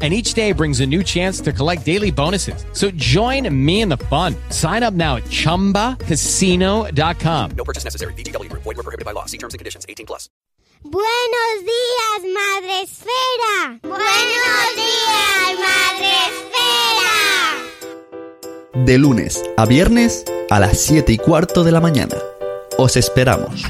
and each day brings a new chance to collect daily bonuses. So join me in the fun. Sign up now at ChumbaCasino.com. No purchase necessary. VGW. Void were prohibited by law. See terms and conditions. 18 plus. Buenos días, Madre Esfera. Buenos días, Madre Esfera. De lunes a viernes a las 7 y cuarto de la mañana. Os esperamos.